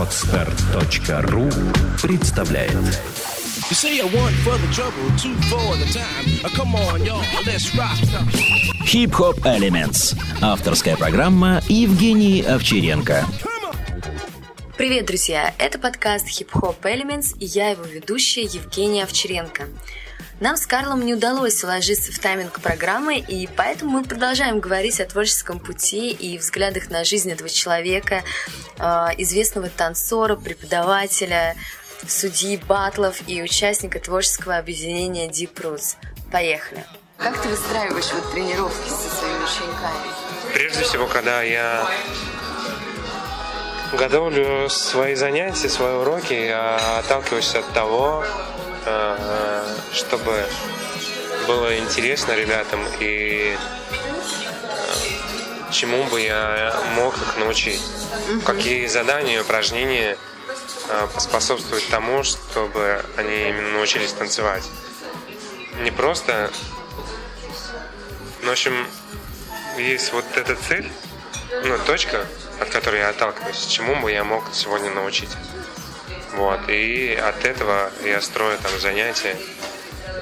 Отстар.ру представляет You say I want for the trouble, two for the time. Uh, Come on, y'all, let's rock. Хип-хоп Elements. Авторская программа Евгений Овчаренко. Привет, друзья! Это подкаст Hip Hop Elements и я его ведущая Евгения Овчаренко. Нам с Карлом не удалось уложиться в тайминг программы, и поэтому мы продолжаем говорить о творческом пути и взглядах на жизнь этого человека, э, известного танцора, преподавателя, судьи батлов и участника творческого объединения Deep Roots. Поехали! Как ты выстраиваешь вот тренировки со своими учениками? Прежде всего, когда я готовлю свои занятия, свои уроки, я отталкиваюсь от того, чтобы было интересно ребятам и э, чему бы я мог их научить. Какие задания, упражнения э, поспособствуют тому, чтобы они именно научились танцевать. Не просто... Ну, в общем, есть вот эта цель, ну, точка, от которой я отталкиваюсь, чему бы я мог сегодня научить. Вот, и от этого я строю там занятия,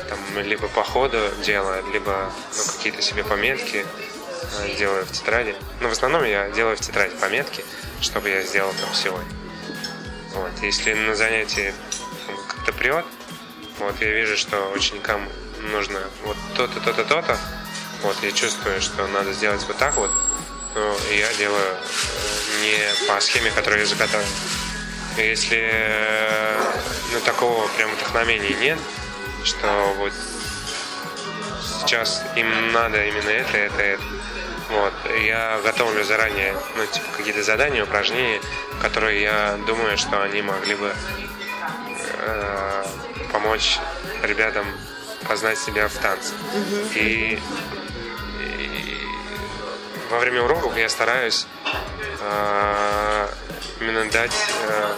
там, либо по ходу делаю, либо ну, какие-то себе пометки э, делаю в тетради. Но в основном я делаю в тетради пометки, чтобы я сделал там сегодня. Вот, если на занятии как-то прет, вот, я вижу, что ученикам нужно вот то-то, то-то, то-то, вот, я чувствую, что надо сделать вот так вот, ну, и я делаю э, не по схеме, которую я заготовил. Если э, ну, такого прям вдохновения нет, что вот сейчас им надо именно это, это, это. Вот. Я готовлю заранее ну, типа, какие-то задания, упражнения, которые я думаю, что они могли бы э, помочь ребятам познать себя в танце. И, и во время уроков я стараюсь э, именно дать э,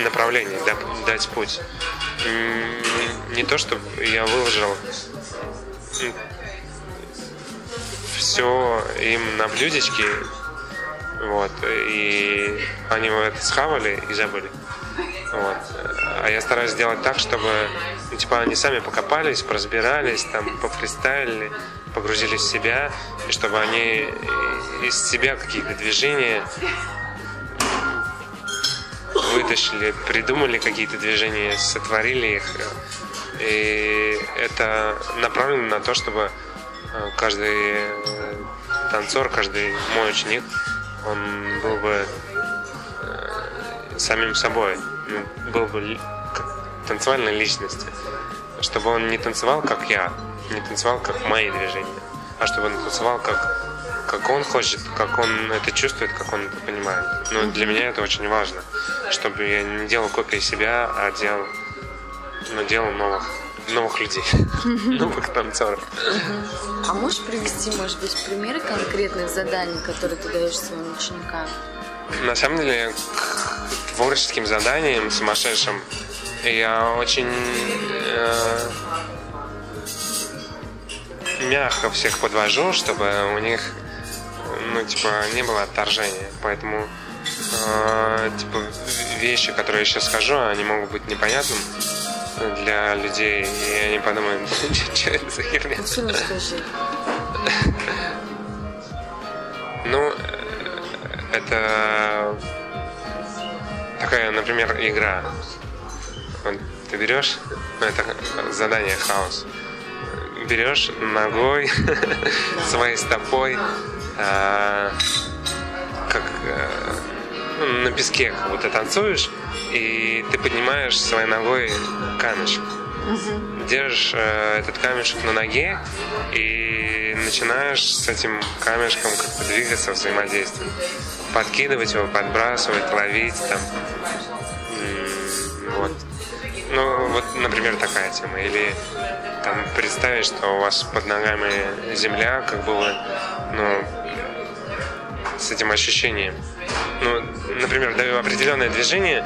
направление, да- дать путь. Не то, чтобы я выложил все им на блюдечке, вот, и они это схавали и забыли. Вот. А я стараюсь сделать так, чтобы ну, типа они сами покопались, поразбирались, там, пофристайлили, погрузились в себя, и чтобы они из себя какие-то движения вытащили, придумали какие-то движения, сотворили их. И это направлено на то, чтобы э, каждый э, танцор, каждый мой ученик, он был бы э, самим собой, ну, был бы танцевальной личностью. Чтобы он не танцевал, как я, не танцевал, как мои движения, а чтобы он танцевал, как, как он хочет, как он это чувствует, как он это понимает. Но для меня это очень важно, чтобы я не делал копии себя, а делал, ну, делал новых, новых людей, новых танцоров. А можешь привести, может быть, примеры конкретных заданий, которые ты даешь своим ученикам? На самом деле, к творческим заданиям сумасшедшим я очень э, мягко всех подвожу, чтобы у них, ну, типа, не было отторжения. Поэтому, э, типа, вещи, которые я сейчас скажу, они могут быть непонятным для людей, и они подумают, что это за херня. Ну, что расскажи. Ну, это такая, например, игра. Вот ты берешь, ну, это задание хаос. Берешь ногой, своей стопой, а, как э, ну, на песке как будто танцуешь, и ты поднимаешь своей ногой камешек. Держишь э, этот камешек на ноге и начинаешь с этим камешком как-то двигаться, взаимодействовать. Подкидывать его, подбрасывать, ловить там. Ну, вот, например, такая тема. Или там представить, что у вас под ногами земля, как бы вы, ну, с этим ощущением. Ну, например, определенное движение,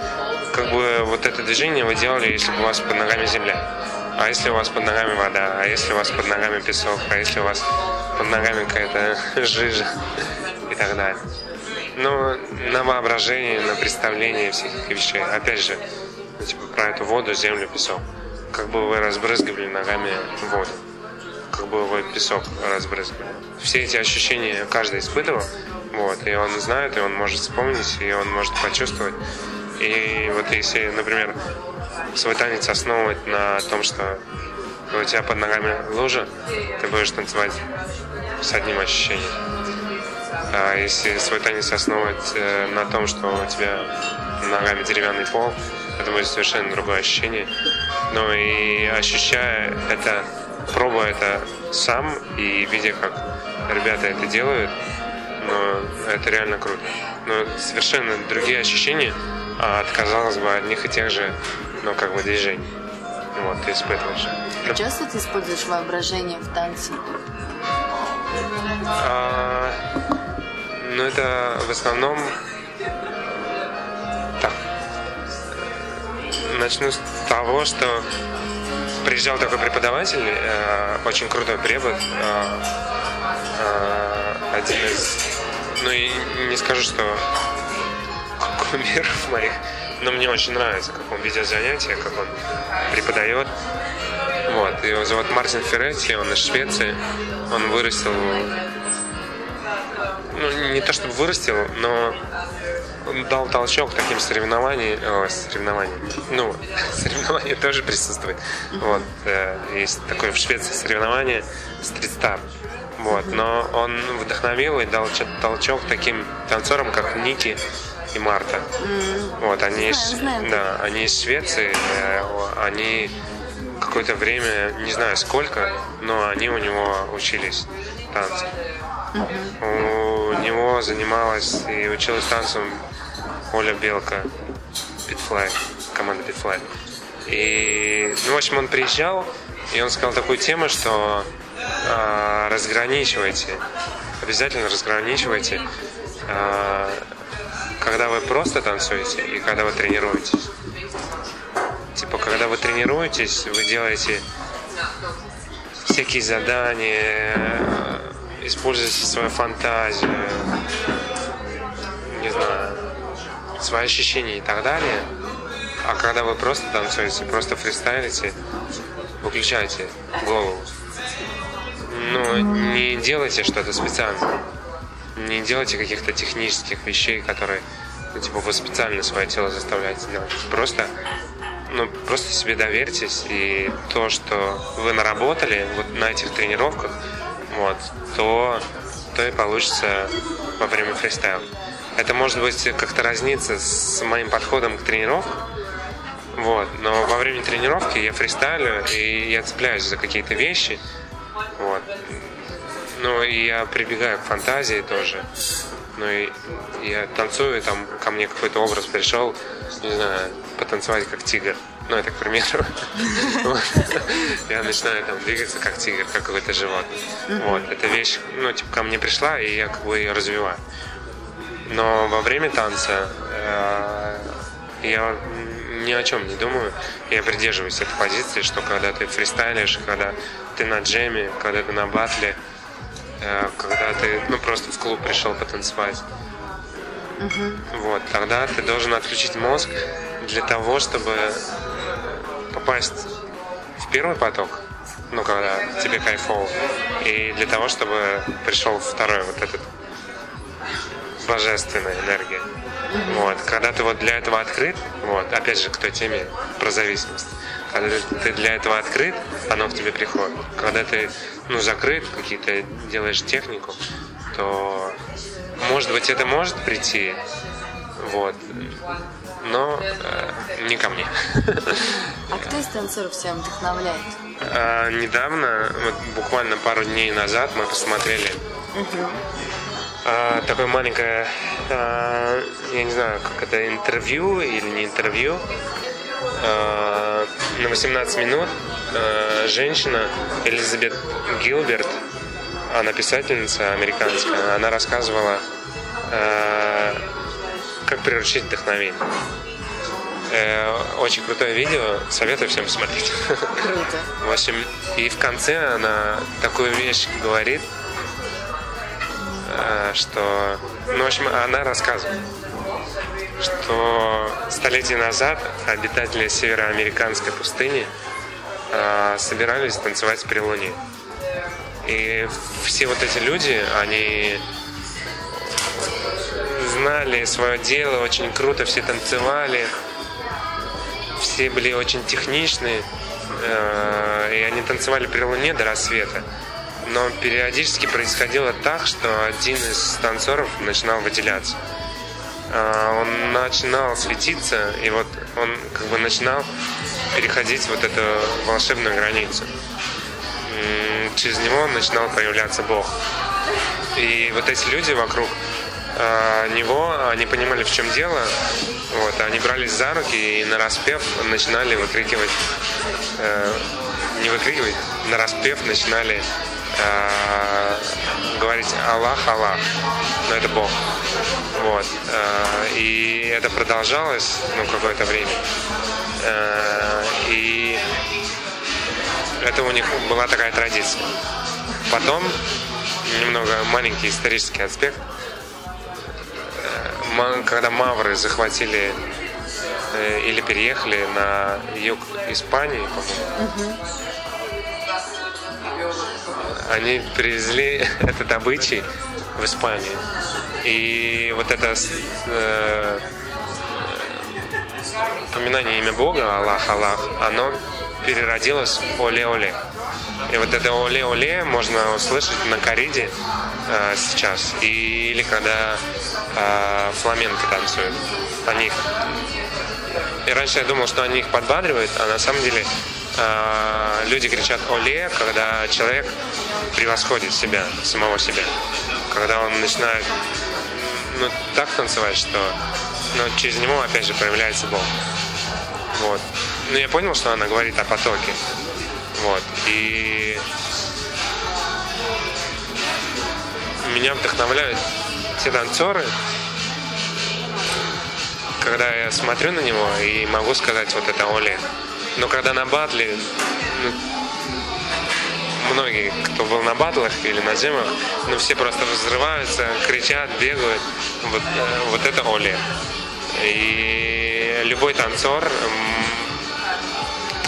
как бы вот это движение вы делали, если бы у вас под ногами земля. А если у вас под ногами вода, а если у вас под ногами песок, а если у вас под ногами какая-то жижа и так далее. Ну, на воображение, на представление всех этих вещей. Опять же, типа про эту воду, землю, песок. Как бы вы разбрызгивали ногами воду. Как бы вы песок разбрызгивали. Все эти ощущения каждый испытывал. Вот, и он знает, и он может вспомнить, и он может почувствовать. И вот если, например, свой танец основывать на том, что у тебя под ногами лужа, ты будешь танцевать с одним ощущением. А если свой танец основывать э, на том, что у тебя ногами деревянный пол, это будет совершенно другое ощущение. Но и ощущая это, пробуя это сам и видя, как ребята это делают, но это реально круто. Но совершенно другие ощущения от, казалось бы, одних и тех же, ну, как бы, движений. Вот, ты испытываешь. Часто ты используешь воображение в танце? А, ну, это в основном... Начну с того, что приезжал такой преподаватель, э, очень крутой препод, э, э, один из... Ну, и не скажу, что кумиров моих, но мне очень нравится, как он ведет занятия, как он преподает. Вот, его зовут Мартин Ферретти, он из Швеции, он вырастил, ну, не то чтобы вырастил, но дал толчок таким соревнованиям, о, соревнованиям, ну, соревнования тоже присутствуют. Вот, э, есть такое в Швеции соревнование Star. Вот, но он вдохновил и дал толчок таким танцорам, как Ники и Марта. Вот, они, из, да, они из Швеции, э, они какое-то время, не знаю сколько, но они у него учились танцам. У него занималась и училась танцем Оля Белка, Питфлай, команда Питфлай. И, ну, в общем, он приезжал, и он сказал такую тему, что э, разграничивайте, обязательно разграничивайте, э, когда вы просто танцуете и когда вы тренируетесь. Типа, когда вы тренируетесь, вы делаете всякие задания, используете свою фантазию, не знаю, свои ощущения и так далее. А когда вы просто танцуете, просто фристайлите, выключайте голову. Ну, не делайте что-то специально. Не делайте каких-то технических вещей, которые, ну, типа, вы специально свое тело заставляете делать. Просто ну, просто себе доверьтесь, и то, что вы наработали вот на этих тренировках, вот, то, то и получится во время фристайла. Это может быть как-то разнится с моим подходом к тренировкам, вот, но во время тренировки я фристайлю, и я цепляюсь за какие-то вещи, вот. Ну, и я прибегаю к фантазии тоже. Ну, и я танцую, там ко мне какой-то образ пришел, не знаю, потанцевать как тигр. Ну, это к примеру. Я начинаю там двигаться как тигр, как какой-то животное. Вот, эта вещь, ну, типа, ко мне пришла, и я как бы ее развиваю. Но во время танца э, я ни о чем не думаю. Я придерживаюсь этой позиции, что когда ты фристайлишь, когда ты на джеме, когда ты на батле, э, когда ты ну, просто в клуб пришел потанцевать, вот, тогда ты должен отключить мозг для того, чтобы попасть в первый поток, ну, когда тебе кайфово, и для того, чтобы пришел второй вот этот божественная энергия. Вот. Когда ты вот для этого открыт, вот, опять же, к той теме про зависимость, когда ты для этого открыт, оно к тебе приходит. Когда ты, ну, закрыт, какие-то делаешь технику, то, может быть, это может прийти, вот, но э, не ко мне. А кто из танцоров тебя вдохновляет? А, недавно, вот буквально пару дней назад, мы посмотрели угу. а, такое маленькое, а, я не знаю, как это, интервью или не интервью, а, на 18 минут а, женщина Элизабет Гилберт, она писательница американская, она рассказывала а, как приручить вдохновение. Э, очень крутое видео, советую всем посмотреть. Круто. В общем, и в конце она такую вещь говорит, э, что, ну, в общем, она рассказывает, что столетия назад обитатели североамериканской пустыни э, собирались танцевать при луне. И все вот эти люди, они знали свое дело, очень круто все танцевали, все были очень техничны, э, и они танцевали при луне до рассвета. Но периодически происходило так, что один из танцоров начинал выделяться. Э, он начинал светиться, и вот он как бы начинал переходить вот эту волшебную границу. Через него начинал появляться Бог. И вот эти люди вокруг, э, него, они понимали, в чем дело. Вот, они брались за руки и на распев начинали выкрикивать, э, не выкрикивать, на распев начинали э, говорить Аллах, Аллах. Но это Бог. Вот. Э, и это продолжалось, ну, какое-то время. Э, и это у них была такая традиция. Потом, немного маленький исторический аспект, когда мавры захватили э, или переехали на юг Испании, по-моему, угу. они привезли этот обычай в Испанию. И вот это э, упоминание имя Бога, Аллах, Аллах, оно переродилось в Оле-Оле. И вот это оле-оле можно услышать на кориде э, сейчас. И, или когда э, фламенко танцуют. Они И раньше я думал, что они их подбадривают, а на самом деле э, люди кричат оле, когда человек превосходит себя, самого себя. Когда он начинает ну, так танцевать, что ну, через него опять же проявляется Бог. Вот. Но я понял, что она говорит о потоке. Вот. И меня вдохновляют те танцоры, когда я смотрю на него и могу сказать, вот это Оли. Но когда на батле, ну, многие, кто был на батлах или на зимах, ну все просто взрываются, кричат, бегают. Вот, э, вот это Оли. И любой танцор,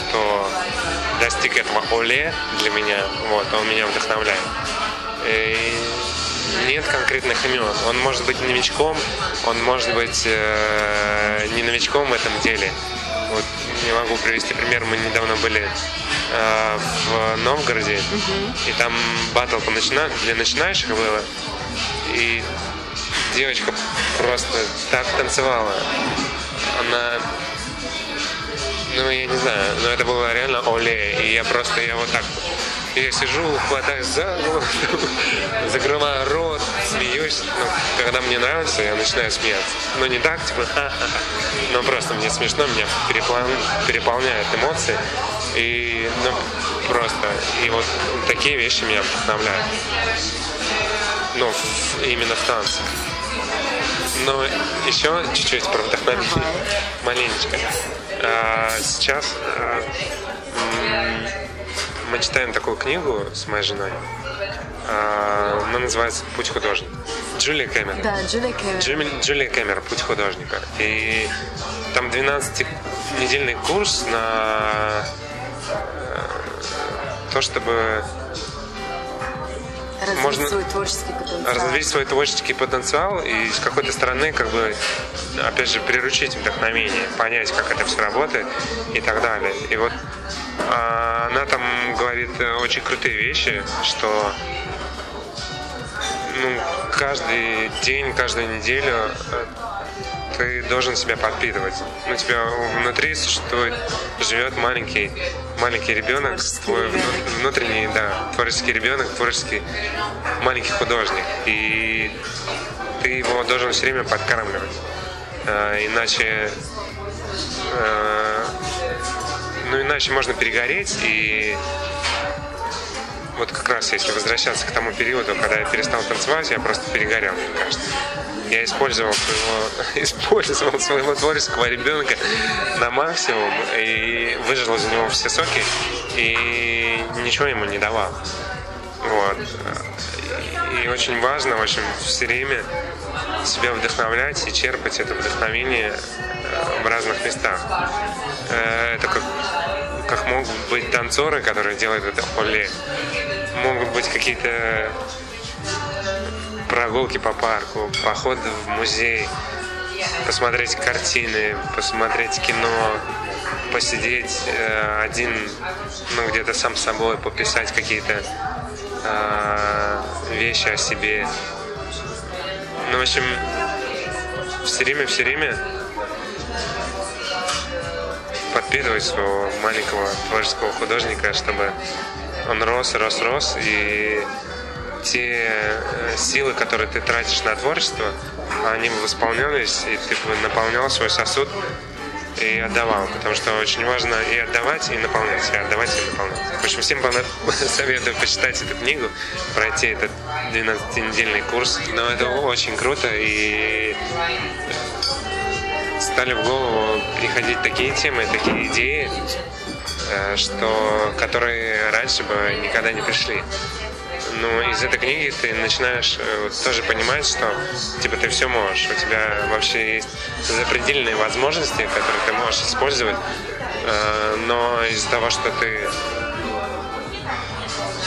кто достиг этого Оле для меня, вот, он меня вдохновляет. И нет конкретных имен. Он может быть новичком, он может быть э, не новичком в этом деле. Вот не могу привести пример. Мы недавно были э, в Новгороде, mm-hmm. и там батл по начина... для начинающих было. И девочка просто так танцевала. Она ну, я не знаю, но это было реально оле, и я просто, я вот так я сижу, хватаюсь за голову, закрываю рот, смеюсь. Ну, когда мне нравится, я начинаю смеяться. Но не так, типа, но просто мне смешно, меня перепол... переполняют эмоции. И, ну, просто, и вот такие вещи меня вдохновляют. Ну, именно в танце. Но еще чуть-чуть про вдохновение. Маленечко. А, сейчас а, мы читаем такую книгу с моей женой. А, она называется «Путь художника». Джулия Кэмерон. Да, Джулия Кэмерон. Джули, Джулия Кэмерон «Путь художника». И там 12-недельный курс на э, то, чтобы развить можно свой творческий потенциал. развить свой творческий потенциал и с какой-то стороны как бы опять же приручить вдохновение, понять, как это все работает и так далее. И вот а, она там говорит очень крутые вещи, что ну, каждый день, каждую неделю э, ты должен себя подпитывать. Ну, у тебя внутри существует, живет маленький, маленький ребенок, твой внутренний, да, творческий ребенок, творческий маленький художник. И ты его должен все время подкармливать. А, иначе а, ну иначе можно перегореть и вот как раз если возвращаться к тому периоду, когда я перестал танцевать, я просто перегорел, мне кажется. Я использовал своего, использовал своего творческого ребенка на максимум и выжил из него все соки и ничего ему не давал. Вот. и очень важно, в общем, все время себя вдохновлять и черпать это вдохновение э, в разных местах. Э, это как, как могут быть танцоры, которые делают это в холле. Могут быть какие-то прогулки по парку, походы в музей, посмотреть картины, посмотреть кино, посидеть э, один, ну где-то сам с собой, пописать какие-то э, вещи о себе. Ну, в общем, все время, все время подпитывать своего маленького творческого художника, чтобы он рос, рос, рос, и те э, силы, которые ты тратишь на творчество, они восполнялись, и ты наполнял свой сосуд и отдавал, потому что очень важно и отдавать, и наполнять, и отдавать, и наполнять. В общем, всем советую почитать эту книгу, пройти этот 12-недельный курс. Но это очень круто, и стали в голову приходить такие темы, такие идеи, э, что, которые раньше бы никогда не пришли но из этой книги ты начинаешь э, вот, тоже понимать, что типа ты все можешь, у тебя вообще есть запредельные возможности, которые ты можешь использовать, э, но из-за того, что ты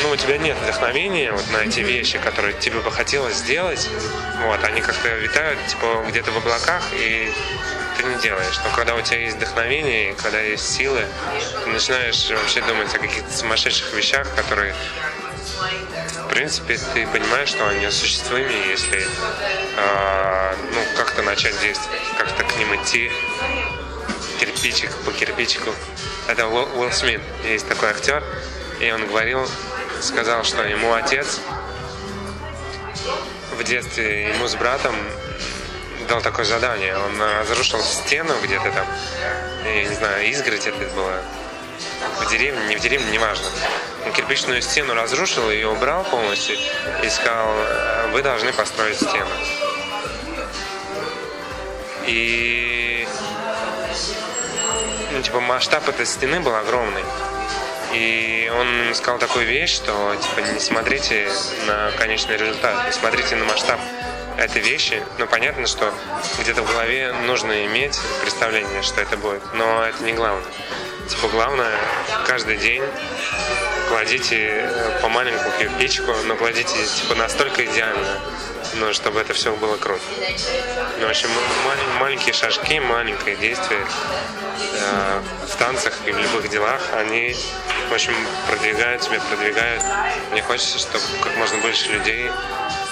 ну, у тебя нет вдохновения вот на эти вещи, которые тебе бы хотелось сделать, вот, они как-то витают, типа, где-то в облаках, и ты не делаешь. Но когда у тебя есть вдохновение, когда есть силы, ты начинаешь вообще думать о каких-то сумасшедших вещах, которые в принципе, ты понимаешь, что они осуществимы, если э, ну, как-то начать действовать, как-то к ним идти, кирпичик по кирпичику. Это Уилл, Уилл Смит, есть такой актер, и он говорил, сказал, что ему отец в детстве ему с братом дал такое задание. Он разрушил стену где-то там, я не знаю, изгородь это было, в деревне, не в деревне, неважно. Кирпичную стену разрушил, ее убрал полностью и сказал, вы должны построить стену. И ну, типа масштаб этой стены был огромный. И он сказал такую вещь, что типа не смотрите на конечный результат, не смотрите на масштаб этой вещи. Ну, понятно, что где-то в голове нужно иметь представление, что это будет, но это не главное. Типа главное, каждый день кладите э, по маленькому кирпичику, но кладите типа настолько идеально, ну, чтобы это все было круто. Ну, в общем, малень, маленькие шажки, маленькое действие э, в танцах и в любых делах, они, в общем, продвигают тебя, продвигают. Мне хочется, чтобы как можно больше людей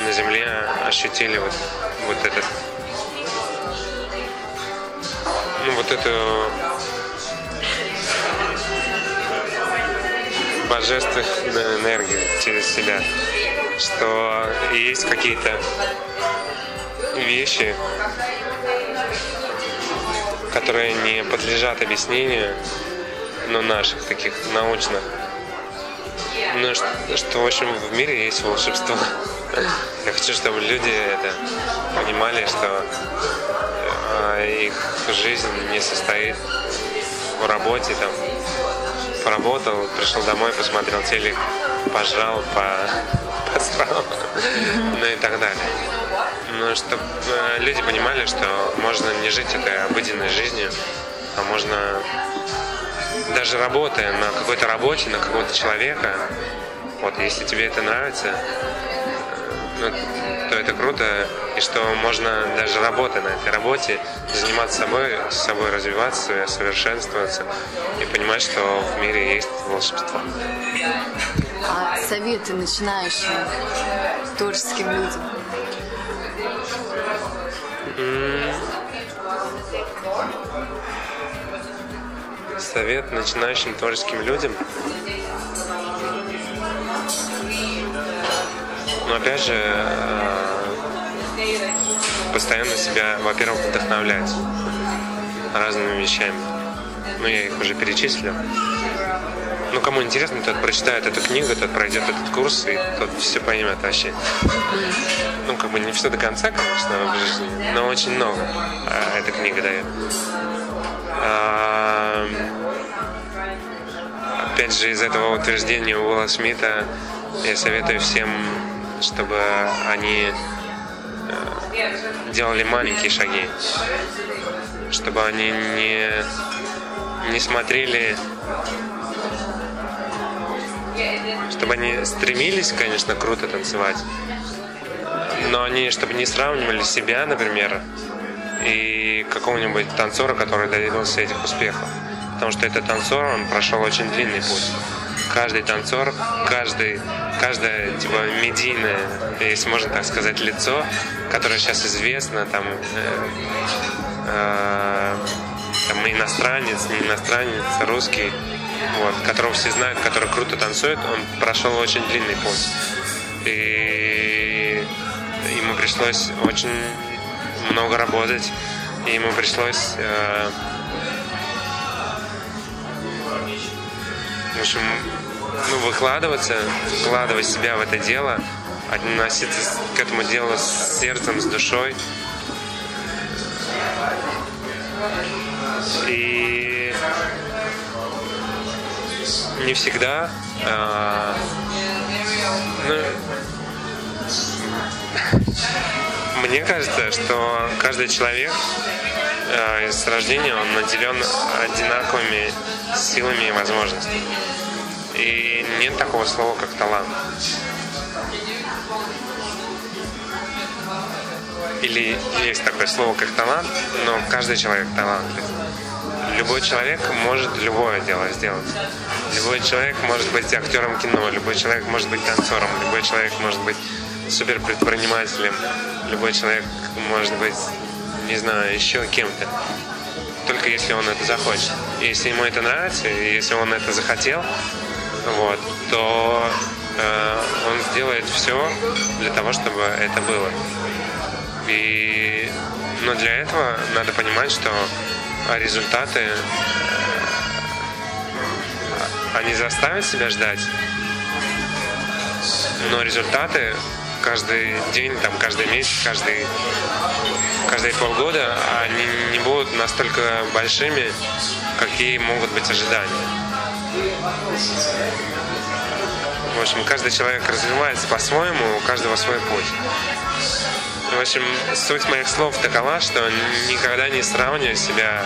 на Земле ощутили вот, вот этот ну, вот эту божественную энергию через себя, что есть какие-то вещи, которые не подлежат объяснению, но наших таких научных. Ну, что, что, в общем, в мире есть волшебство. Я хочу, чтобы люди это понимали, что э, их жизнь не состоит в работе, там, поработал, пришел домой, посмотрел телек, пожрал, по, посрал, ну и так далее. Ну, чтобы э, люди понимали, что можно не жить этой обыденной жизнью, а можно даже работая на какой-то работе, на какого-то человека, вот если тебе это нравится, ну, то это круто, и что можно даже работая на этой работе заниматься собой, с собой развиваться, совершенствоваться и понимать, что в мире есть волшебство. А советы начинающим творческим людям? Совет начинающим творческим людям – Но опять же, э, постоянно себя, во-первых, вдохновлять разными вещами. Ну, я их уже перечислил. Ну, кому интересно, тот прочитает эту книгу, тот пройдет этот курс, и тот все поймет вообще. Ну, как бы не все до конца, конечно, в жизни, но очень много а, эта книга дает. А, опять же, из этого утверждения Уилла Смита я советую всем чтобы они э, делали маленькие шаги, чтобы они не, не смотрели, чтобы они стремились, конечно, круто танцевать, но они, чтобы не сравнивали себя, например, и какого-нибудь танцора, который добился этих успехов. Потому что этот танцор, он прошел очень длинный путь. Каждый танцор, каждый, каждое типа медийное, если можно так сказать, лицо, которое сейчас известно, там, э, э, там иностранец, не иностранец, русский, вот, которого все знают, который круто танцует, он прошел очень длинный путь. И ему пришлось очень много работать, и ему пришлось э, в общем, ну, выкладываться, вкладывать себя в это дело, относиться к этому делу с сердцем, с душой. И не всегда э, ну, мне кажется, что каждый человек э, с рождения он наделен одинаковыми силами и возможностями. И нет такого слова, как талант. Или есть такое слово, как талант, но каждый человек талантлив. Любой человек может любое дело сделать. Любой человек может быть актером кино, любой человек может быть танцором, любой человек может быть супер предпринимателем, любой человек может быть, не знаю, еще кем-то. Только если он это захочет. Если ему это нравится, если он это захотел, вот, то э, он сделает все для того, чтобы это было. И, но для этого надо понимать, что результаты э, они заставят себя ждать, но результаты каждый день, там, каждый месяц, каждый, каждые полгода они не будут настолько большими, какие могут быть ожидания. В общем, каждый человек развивается по-своему, у каждого свой путь. В общем, суть моих слов такова, что никогда не сравнивай себя.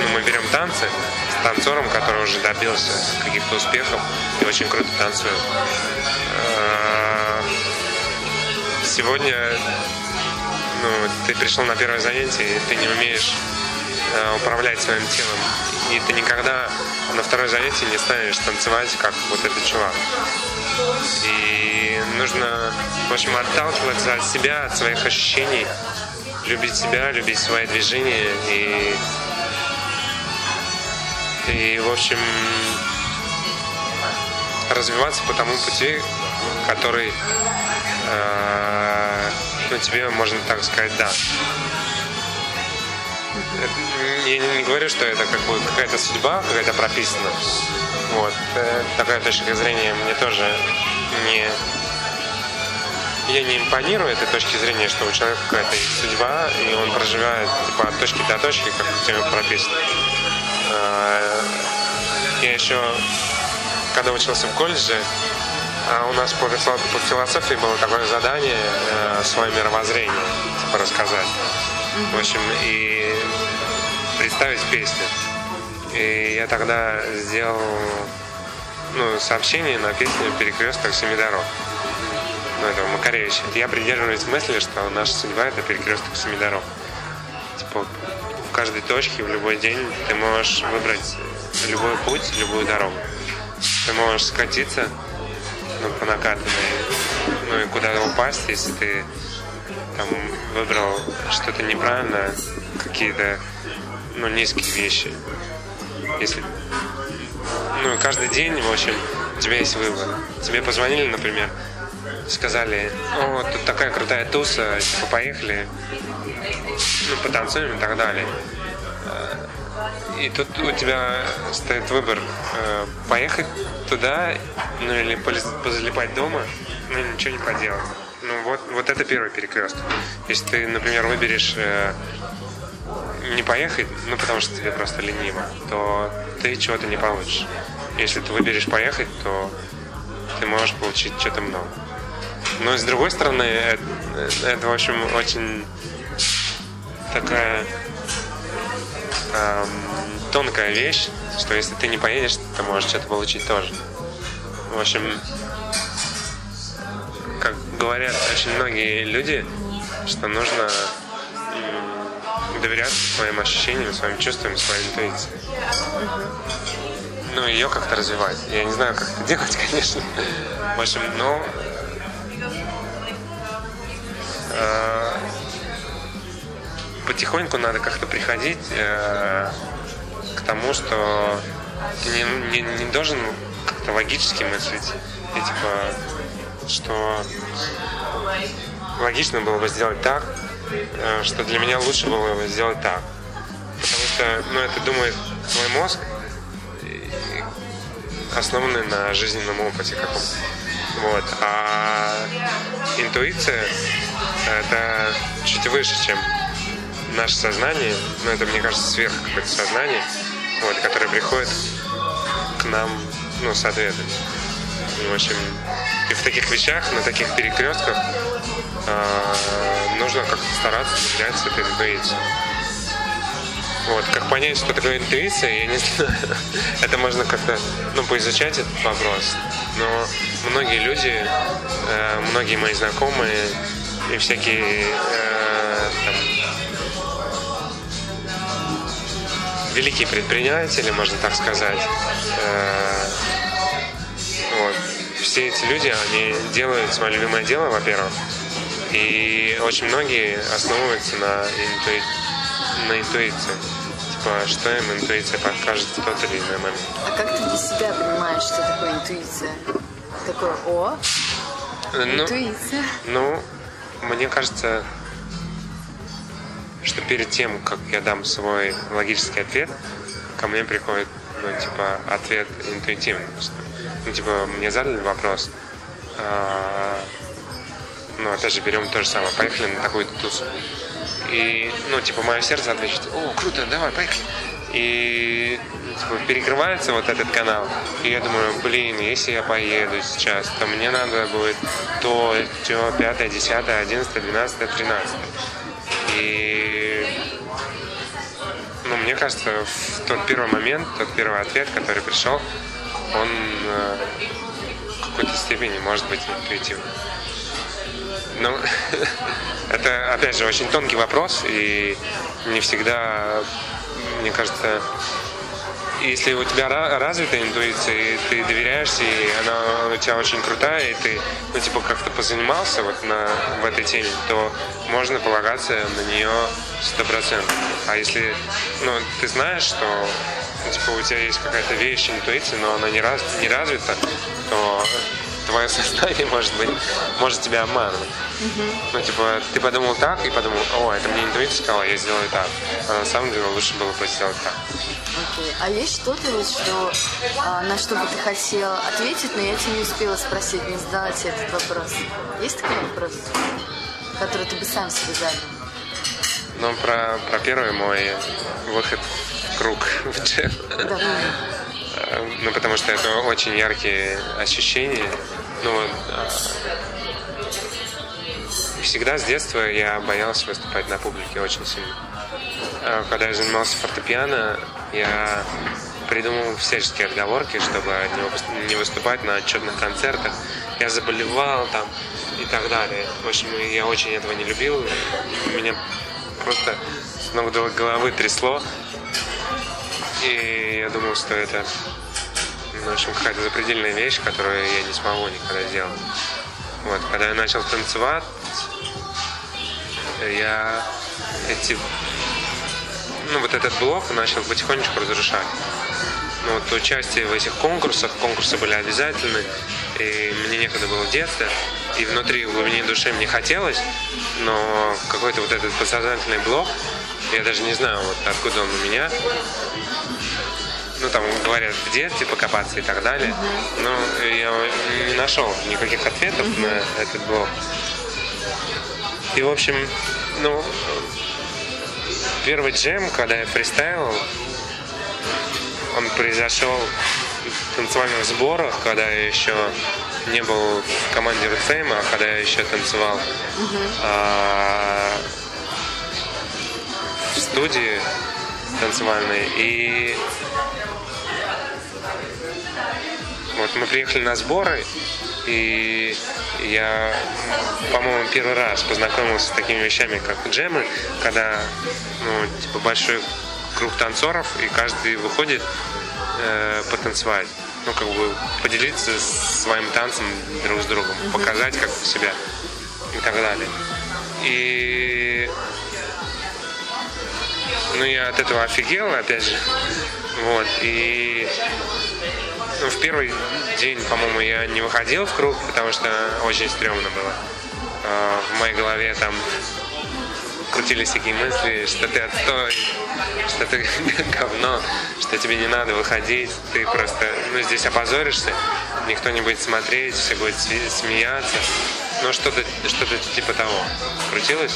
Ну, мы берем танцы с танцором, который уже добился каких-то успехов и очень круто танцует. А, сегодня ну, ты пришел на первое занятие, и ты не умеешь э, управлять своим телом. И ты никогда на второе занятие не станешь танцевать, как вот этот чувак. И нужно, в общем, отталкиваться от себя, от своих ощущений, любить себя, любить свои движения и, и в общем, развиваться по тому пути, который э, ну, тебе, можно так сказать, да. Я не, не говорю, что это как бы какая-то судьба, какая-то прописана. Вот. Э, такая точка зрения мне тоже не... Я не импонирую этой точки зрения, что у человека какая-то судьба, и он проживает типа, от точки до точки, как у тебя прописано. Э, я еще, когда учился в колледже, а у нас по, философии было такое задание э, свое мировоззрение типа, рассказать. В общем, и представить песню. И я тогда сделал ну, сообщение на песню «Перекресток семи дорог». Ну, этого Макаревича. Я придерживаюсь мысли, что наша судьба — это перекресток семи дорог. Типа, в каждой точке, в любой день ты можешь выбрать любой путь, любую дорогу. Ты можешь скатиться ну, по накатанной, ну и куда упасть, если ты там выбрал что-то неправильно, какие-то ну, низкие вещи. Если ну, каждый день, в общем, у тебя есть выбор. Тебе позвонили, например, сказали, о, тут такая крутая туса, типа, поехали, ну, потанцуем и так далее. И тут у тебя стоит выбор э, поехать туда, ну или позалипать дома, ну ничего не поделать. Ну вот, вот это первый перекресток. Если ты, например, выберешь э, не поехать, ну потому что тебе просто лениво, то ты чего-то не получишь. Если ты выберешь поехать, то ты можешь получить что-то много. Но с другой стороны, это, это в общем, очень такая эм, тонкая вещь, что если ты не поедешь, ты можешь что-то получить тоже. В общем, говорят очень многие люди, что нужно доверять своим ощущениям, своим чувствам, своей интуиции. Ну, ее как-то развивать. Я не знаю, как это делать, конечно. В общем, но э, потихоньку надо как-то приходить э, к тому, что ты не, не, не должен как-то логически мыслить. И типа, что логично было бы сделать так, э, что для меня лучше было бы сделать так. Потому что, ну, это думает твой мозг, основанный на жизненном опыте каком-то. Вот. А интуиция это чуть выше, чем наше сознание, но это, мне кажется, сверх какое-то сознание, вот, которое приходит к нам, ну, с ответами. В общем, и в таких вещах, на таких перекрестках э, нужно как-то стараться доверять этой интуиции. Вот, как понять, что такое интуиция, я не знаю. Это можно как-то, ну, поизучать этот вопрос. Но многие люди, э, многие мои знакомые и всякие э, там, великие предприниматели, можно так сказать, э, все эти люди, они делают свое любимое дело, во-первых, и очень многие основываются на, интуи... на интуиции типа, что им интуиция покажет в тот или иной момент. А как ты для себя понимаешь, что такое интуиция? Такое «О, ну, интуиция». Ну, мне кажется, что перед тем, как я дам свой логический ответ, ко мне приходит, ну, типа, ответ интуитивно. Ну, типа, мне задали вопрос, а, ну, опять же, берем то же самое, поехали на такую-то тусу. И, ну, типа, мое сердце отвечает, о, круто, давай, поехали. И типа, перекрывается вот этот канал. И я думаю, блин, если я поеду сейчас, то мне надо будет то, то, пятое, десятое, одиннадцатое, двенадцатое, тринадцатое. И ну, мне кажется, в тот первый момент, тот первый ответ, который пришел, он э, в какой-то степени может быть интуитивным. Ну, это, опять же, очень тонкий вопрос, и не всегда, мне кажется, если у тебя развитая интуиция, и ты доверяешься, и она у тебя очень крутая, и ты, ну, типа, как-то позанимался вот на, в этой теме, то можно полагаться на нее сто процентов. А если, ну, ты знаешь, что типа, у тебя есть какая-то вещь, интуиция, но она не, раз, не развита, то твое сознание, может быть, может тебя обманывать. Mm-hmm. Ну, типа, ты подумал так и подумал, о, это мне интуиция сказала, я сделаю так. А на самом деле лучше было бы сделать так. Окей. Okay. А есть что-то, вот, что, а, на что бы ты хотел ответить, но я тебя не успела спросить, не задала тебе этот вопрос? Есть такой вопрос, который ты бы сам себе задал? Ну, про, про первый мой выход круг в джем. Да. Ну, потому что это очень яркие ощущения. Ну, вот, а, всегда с детства я боялся выступать на публике очень сильно. А когда я занимался фортепиано, я придумал всяческие отговорки, чтобы не выступать на отчетных концертах. Я заболевал там и так далее. В общем, я очень этого не любил. Меня просто с ног до головы трясло. И я думал, что это в общем, какая-то запредельная вещь, которую я не смогу никогда сделать. Вот, когда я начал танцевать, я эти, ну, вот этот блок начал потихонечку разрушать. Ну, вот участие в этих конкурсах, конкурсы были обязательны, и мне некогда было в детстве, и внутри, в глубине души мне хотелось, но какой-то вот этот подсознательный блок, я даже не знаю, вот откуда он у меня, ну там говорят, где типа копаться и так далее. Но я не нашел никаких ответов на этот блог. И в общем, ну, первый джем, когда я фристайлил, он произошел в танцевальных сборах, когда я еще не был в команде ВЦМ, а когда я еще танцевал а, в студии танцевальной. И вот мы приехали на сборы, и я, по-моему, первый раз познакомился с такими вещами, как джемы, когда, ну, типа, большой круг танцоров, и каждый выходит э, потанцевать. Ну, как бы поделиться своим танцем друг с другом, показать как себя и так далее. И ну, я от этого офигел, опять же. Вот, и ну, в первый день, по-моему, я не выходил в круг, потому что очень стрёмно было. А, в моей голове там крутились такие мысли, что ты отстой, что ты говно, что тебе не надо выходить, ты просто ну, здесь опозоришься, никто не будет смотреть, все будут смеяться. Ну, что-то что типа того. Крутилось?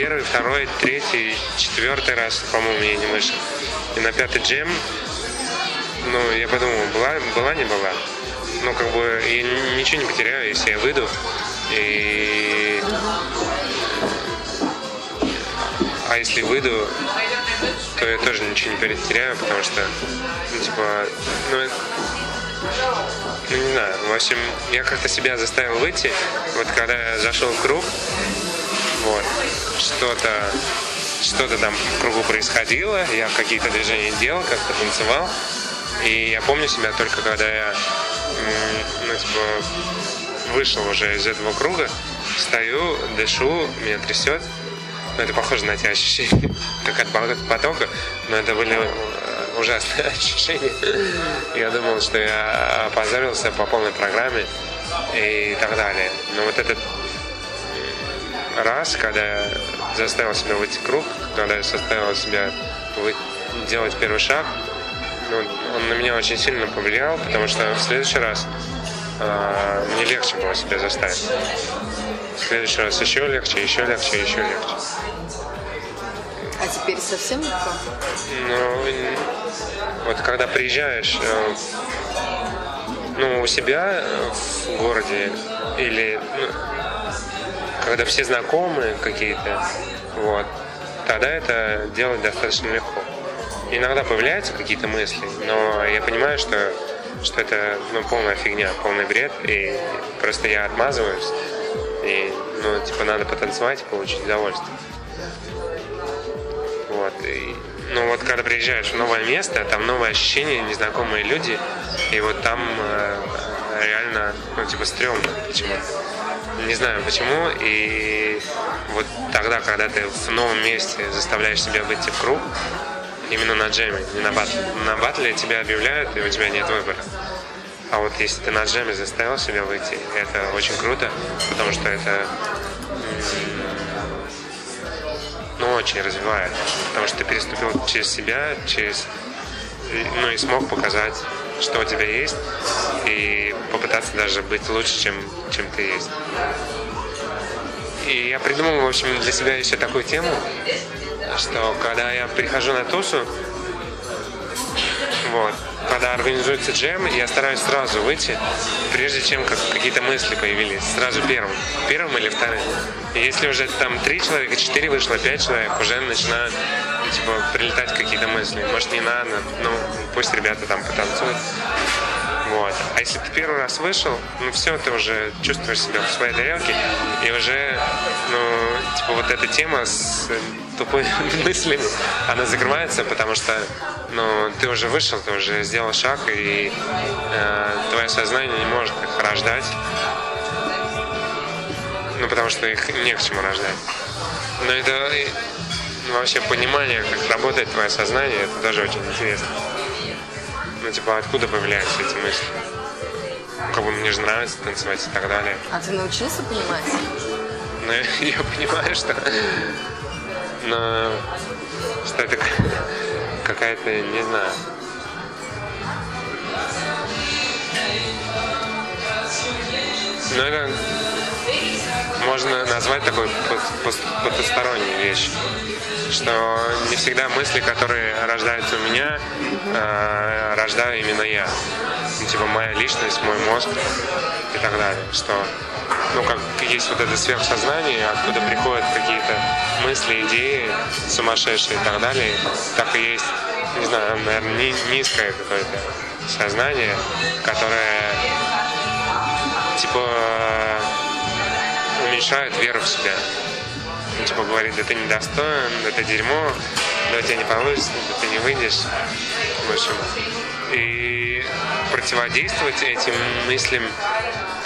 Первый, второй, третий, четвертый раз, по-моему, я не вышел. И на пятый джем, ну, я подумал, была, была, не была. Ну, как бы, я ничего не потеряю, если я выйду. И... А если выйду, то я тоже ничего не потеряю, потому что, ну, типа, ну, ну, не знаю, в общем, я как-то себя заставил выйти, вот когда я зашел в круг, вот, что-то что-то там в кругу происходило, я какие-то движения делал, как-то танцевал, и я помню себя только когда я, ну, типа, вышел уже из этого круга, стою, дышу, меня трясет, ну, это похоже на те ощущения, как от потока, но это были ужасное ощущение. Я думал, что я опозорился по полной программе и так далее. Но вот этот раз, когда я заставил себя выйти в круг, когда я заставил себя делать первый шаг, ну, он на меня очень сильно повлиял, потому что в следующий раз э, мне легче было себя заставить. В следующий раз еще легче, еще легче, еще легче. А теперь совсем легко? Ну, вот когда приезжаешь э, ну, у себя в городе или ну, когда все знакомые какие-то, вот, тогда это делать достаточно легко. Иногда появляются какие-то мысли, но я понимаю, что, что это ну, полная фигня, полный бред, и просто я отмазываюсь, и, ну, типа, надо потанцевать и получить удовольствие. Вот, и, ну, вот когда приезжаешь в новое место, там новые ощущения, незнакомые люди, и вот там э, реально, ну, типа, стрёмно почему-то не знаю почему. И вот тогда, когда ты в новом месте заставляешь себя выйти в круг, именно на джеме, не на батле. На батле тебя объявляют, и у тебя нет выбора. А вот если ты на джеме заставил себя выйти, это очень круто, потому что это ну, очень развивает. Потому что ты переступил через себя, через ну и смог показать, что у тебя есть, и попытаться даже быть лучше, чем, чем ты есть. И я придумал, в общем, для себя еще такую тему, что когда я прихожу на тусу, вот, когда организуется джем, я стараюсь сразу выйти, прежде чем как какие-то мысли появились, сразу первым, первым или вторым. И если уже там три человека, четыре вышло, пять человек, уже начинают типа прилетать какие-то мысли. Может не надо, ну пусть ребята там потанцуют. Вот. А если ты первый раз вышел, ну все, ты уже чувствуешь себя в своей тарелке, и уже, ну, типа вот эта тема с тупыми мыслями, она закрывается, потому что, ну, ты уже вышел, ты уже сделал шаг, и э, твое сознание не может их рождать, ну, потому что их не к чему рождать. Но это вообще понимание, как работает твое сознание, это тоже очень интересно. Ну, типа, откуда появляются эти мысли? Как бы мне же нравится танцевать и так далее. А ты научился понимать? Ну, я, я понимаю, что... Но... Что это какая-то, не знаю... Ну, это можно назвать такой потусторонней вещь что не всегда мысли, которые рождаются у меня, э, рождаю именно я. Ну, типа моя личность, мой мозг и так далее. Что ну, как есть вот это сверхсознание, откуда приходят какие-то мысли, идеи сумасшедшие и так далее, так и есть, не знаю, наверное, низкое какое-то сознание, которое типа уменьшает веру в себя типа говорит, да ты недостоин, да ты дерьмо, да у тебя не получится, да ты не выйдешь. В общем, и противодействовать этим мыслям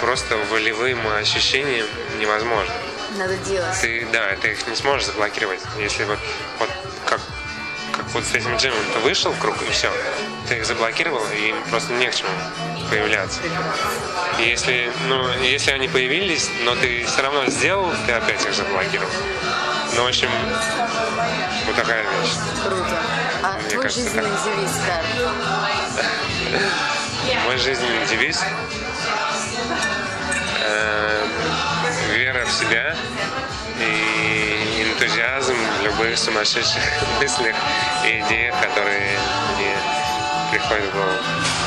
просто волевым ощущениям невозможно. Надо делать. Ты, да, ты их не сможешь заблокировать. Если вот, вот как, как вот с этим джемом ты вышел в круг и все, ты их заблокировал, и им просто не к чему появляться. И если, ну, если они появились, но ты все равно сделал, ты опять их заблокировал. Ну, в общем, вот такая вещь. Круто. А Мне твой кажется, жизненный так. девиз, Карл? Мой жизненный девиз э, вера в себя и энтузиазм в любых сумасшедших мыслях и идеях, которые мне приходят в голову.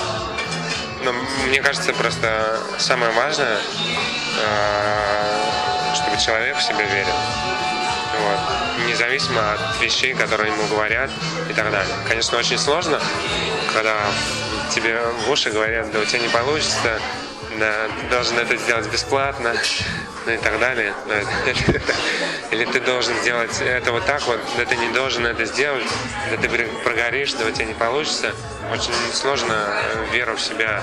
Но мне кажется, просто самое важное, э, чтобы человек в себя верил. Вот. Независимо от вещей, которые ему говорят и так далее. Конечно, очень сложно, когда тебе в уши говорят, да у тебя не получится, должен это сделать бесплатно, ну и так далее. Или ты должен сделать это вот так вот, да ты не должен это сделать, да ты прогоришь, да у тебя не получится. Очень сложно э, веру в себя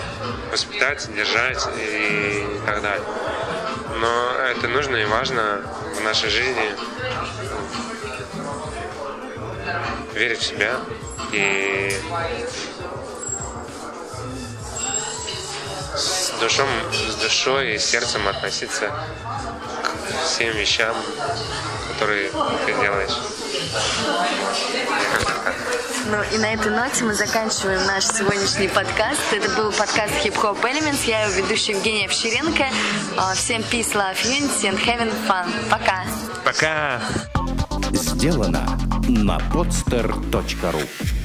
воспитать, держать и так далее. Но это нужно и важно в нашей жизни верить в себя и с, душом, с душой и сердцем относиться к всем вещам, которые ты делаешь. Ну и на этой ноте мы заканчиваем наш сегодняшний подкаст. Это был подкаст Hip Hop Elements. Я его ведущая Евгения Овчаренко. А, всем peace, love, unity and having fun. Пока. Пока. Сделано на podster.ru